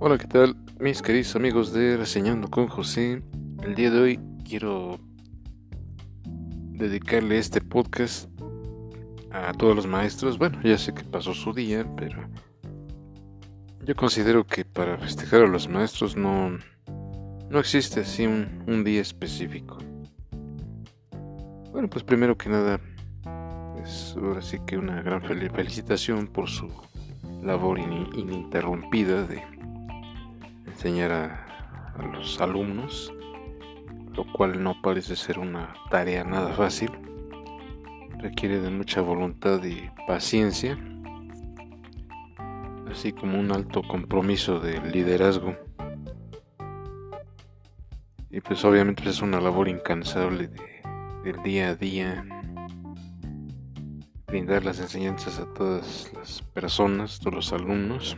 Hola, ¿qué tal? Mis queridos amigos de Reseñando con José. El día de hoy quiero dedicarle este podcast a todos los maestros. Bueno, ya sé que pasó su día, pero yo considero que para festejar a los maestros no, no existe así un, un día específico. Bueno, pues primero que nada, es ahora sí que una gran felicitación por su labor ininterrumpida de enseñar a, los alumnos, lo cual no parece ser una tarea nada fácil. Requiere de mucha voluntad y paciencia, así como un alto compromiso de liderazgo. Y pues obviamente es una labor incansable de, del día a día, brindar las enseñanzas a todas las personas, todos los alumnos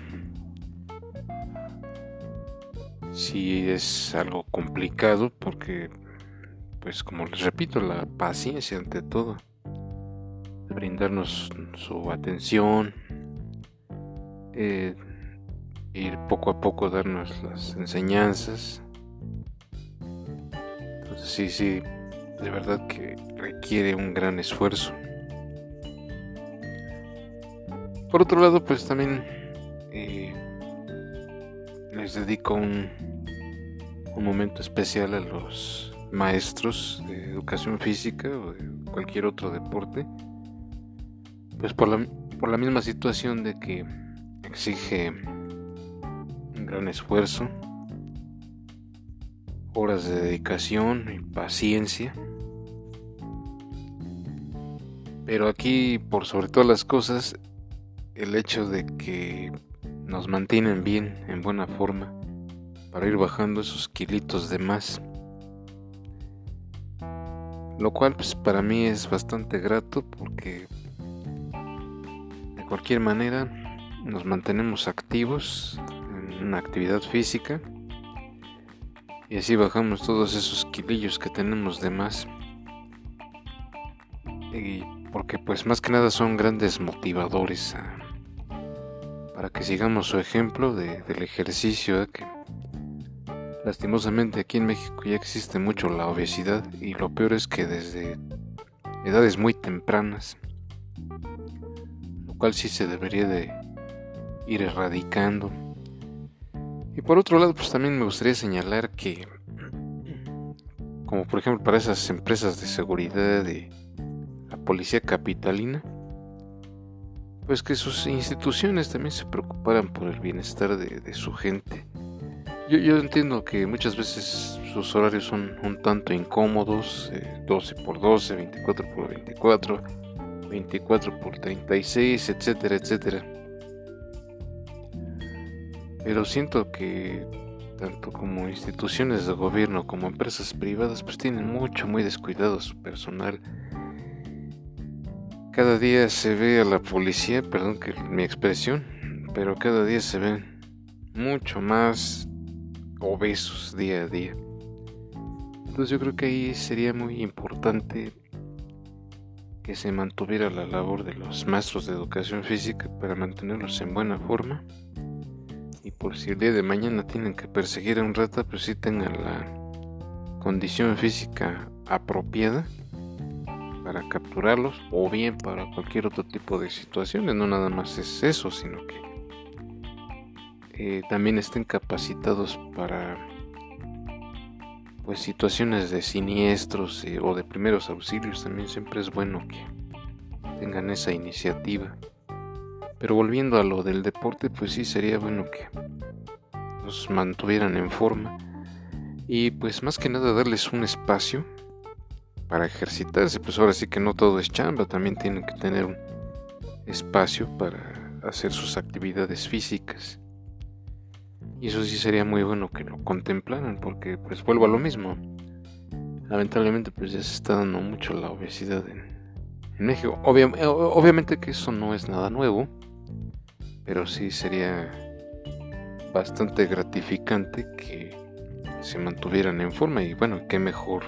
sí es algo complicado porque, pues como les repito, la paciencia ante todo, brindarnos su atención, eh, ir poco a poco darnos las enseñanzas. Entonces sí, sí, de verdad que requiere un gran esfuerzo. Por otro lado, pues también eh, les dedico un, un momento especial a los maestros de educación física o de cualquier otro deporte, pues por la, por la misma situación de que exige un gran esfuerzo, horas de dedicación y paciencia. Pero aquí, por sobre todas las cosas, el hecho de que nos mantienen bien, en buena forma, para ir bajando esos kilitos de más. Lo cual pues para mí es bastante grato porque de cualquier manera nos mantenemos activos en una actividad física y así bajamos todos esos kilillos que tenemos de más. Y porque pues más que nada son grandes motivadores para que sigamos su ejemplo del ejercicio que Lastimosamente aquí en México ya existe mucho la obesidad y lo peor es que desde edades muy tempranas, lo cual sí se debería de ir erradicando. Y por otro lado, pues también me gustaría señalar que, como por ejemplo para esas empresas de seguridad de la policía capitalina, pues que sus instituciones también se preocuparan por el bienestar de, de su gente yo, entiendo que muchas veces sus horarios son un tanto incómodos, 12 eh, por 12, 24 por 24, 24 por 36, etcétera, etcétera. Pero siento que tanto como instituciones de gobierno como empresas privadas pues tienen mucho, muy descuidado su personal. Cada día se ve a la policía, perdón que mi expresión, pero cada día se ven mucho más obesos día a día. Entonces yo creo que ahí sería muy importante que se mantuviera la labor de los maestros de educación física para mantenerlos en buena forma y por si el día de mañana tienen que perseguir a un rata, pues sí tengan la condición física apropiada para capturarlos o bien para cualquier otro tipo de situaciones, no nada más es eso, sino que también estén capacitados para pues situaciones de siniestros eh, o de primeros auxilios también siempre es bueno que tengan esa iniciativa. Pero volviendo a lo del deporte pues sí sería bueno que los mantuvieran en forma y pues más que nada darles un espacio para ejercitarse. Pues ahora sí que no todo es chamba también tienen que tener un espacio para hacer sus actividades físicas y eso sí sería muy bueno que lo contemplaran, porque pues vuelvo a lo mismo. Lamentablemente pues ya se está dando mucho la obesidad en, México. obviamente que eso no es nada nuevo, pero sí sería bastante gratificante que se mantuvieran en forma y bueno, qué mejor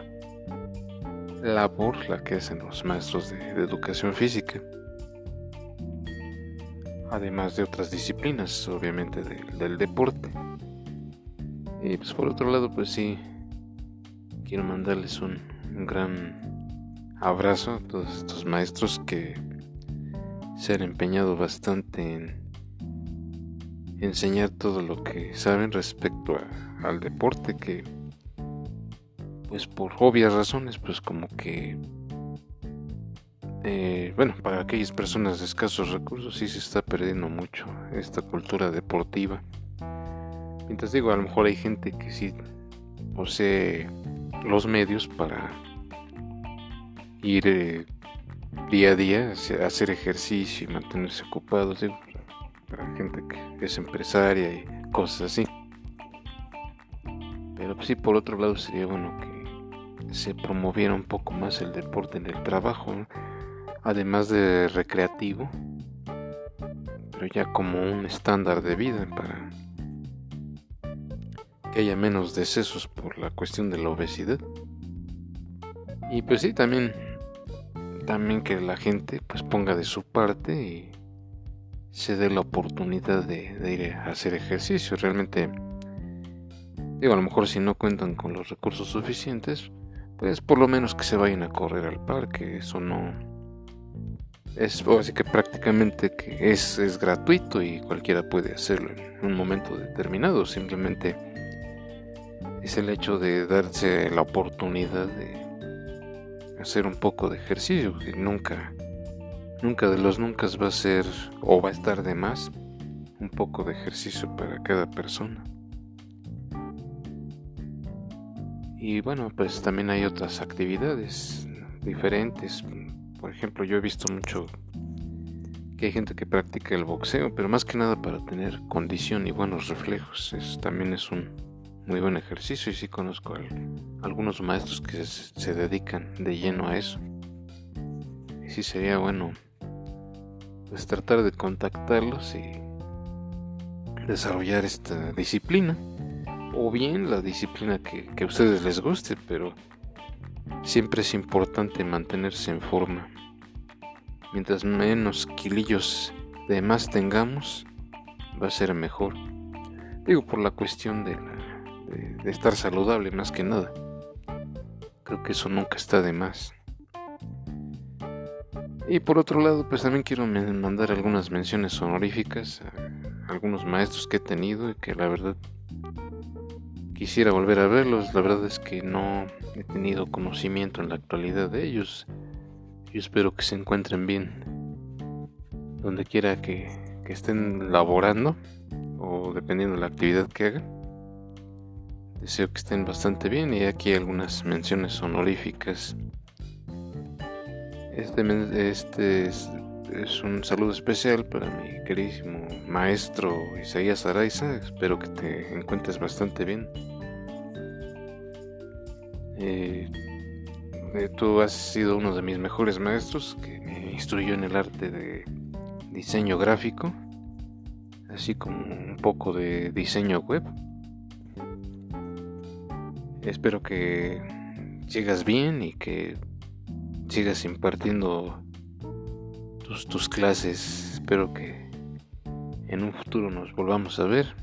labor la que hacen los maestros de, educación física. Además de otras disciplinas, obviamente del deporte. Y pues por otro lado, pues sí, quiero mandarles un, gran abrazo a todos estos maestros que se han empeñado bastante en enseñar todo lo que saben respecto al deporte que pues por obvias razones pues como que eh, bueno para aquellas personas de escasos recursos sí se está perdiendo mucho esta cultura deportiva mientras digo a lo mejor hay gente que sí posee los medios para ir eh, día a día hacer ejercicio y mantenerse ocupados, para gente que es empresaria y cosas así. Pero sí, por otro lado sería bueno que se promoviera un poco más el deporte en el trabajo, además de recreativo, pero ya como un estándar de vida para que haya menos decesos por la cuestión de la obesidad. Y pues sí, también también que la gente pues ponga de su parte y se dé la oportunidad de, ir a hacer ejercicio. Realmente, digo, a lo mejor si no cuentan con los recursos suficientes, pues por lo menos que se vayan a correr al parque. Eso no es así que prácticamente es, es gratuito y cualquiera puede hacerlo en un momento determinado. Simplemente es el hecho de darse la oportunidad de hacer un poco de ejercicio, que nunca, nunca de los nunca va a ser o va a estar de más un poco de ejercicio para cada persona. Y bueno, pues también hay otras actividades diferentes. Por ejemplo, yo he visto mucho que hay gente que practica el boxeo, pero más que nada para tener condición y buenos reflejos. Eso también es un, muy buen ejercicio y sí conozco algunos maestros que se, dedican de lleno a eso. Y sí sería bueno pues tratar de contactarlos y desarrollar esta disciplina o bien la disciplina que, que a ustedes les guste, pero siempre es importante mantenerse en forma. Mientras menos kilillos de más tengamos, va a ser mejor. Digo por la cuestión de la de, estar saludable más que nada. Creo que eso nunca está de más. Y por otro lado, pues también quiero mandar algunas menciones honoríficas a algunos maestros que he tenido y que la verdad quisiera volver a verlos. La verdad es que no he tenido conocimiento en la actualidad de ellos. Yo espero que se encuentren bien donde quiera que, que estén laborando o dependiendo de la actividad que hagan. Deseo que estén bastante bien y aquí algunas menciones honoríficas. Este, este es, un saludo especial para mi queridísimo maestro Isaías Araiza. Espero que te encuentres bastante bien. Eh, eh, tú has sido uno de mis mejores maestros que me instruyó en el arte de diseño gráfico, así como un poco de diseño web. Espero que sigas bien y que sigas impartiendo tus, tus clases. Espero que en un futuro nos volvamos a ver.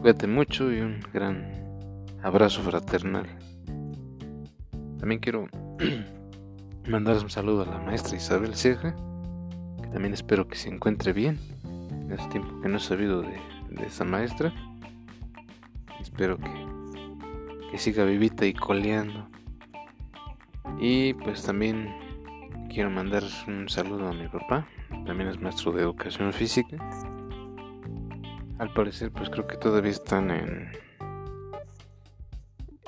Cuídate mucho y un gran abrazo fraternal. También quiero mandar un saludo a la maestra Isabel Ceja, que también espero que se encuentre bien. Hace tiempo que no he sabido de, de esa maestra. Espero que que siga vivita y coleando. Y pues también quiero mandar un saludo a mi papá, también es maestro de educación física. Al parecer pues creo que todavía están en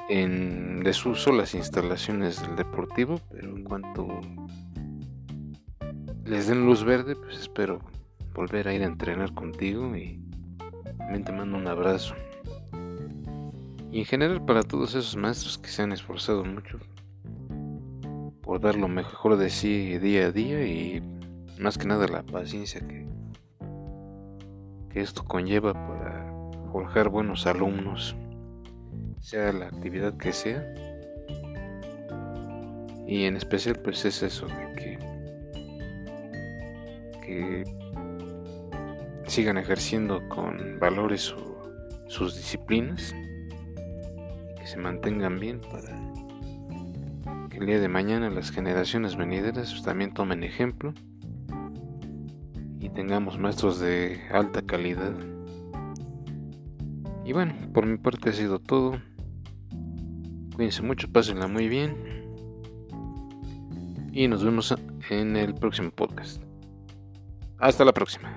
en desuso las instalaciones del deportivo, pero en cuanto les den luz verde, pues espero volver a ir a entrenar contigo y también te mando un abrazo. Y en general para todos esos maestros que se han esforzado mucho por dar lo mejor de sí día a día y más que nada la paciencia que, esto conlleva para forjar buenos alumnos, sea la actividad que sea. Y en especial pues es eso de que, que sigan ejerciendo con valores su, sus disciplinas que se mantengan bien para que el día de mañana las generaciones venideras también tomen ejemplo y tengamos maestros de alta calidad. Y bueno, por mi parte ha sido todo. Cuídense mucho, pásenla muy bien. Y nos vemos en el próximo podcast. Hasta la próxima.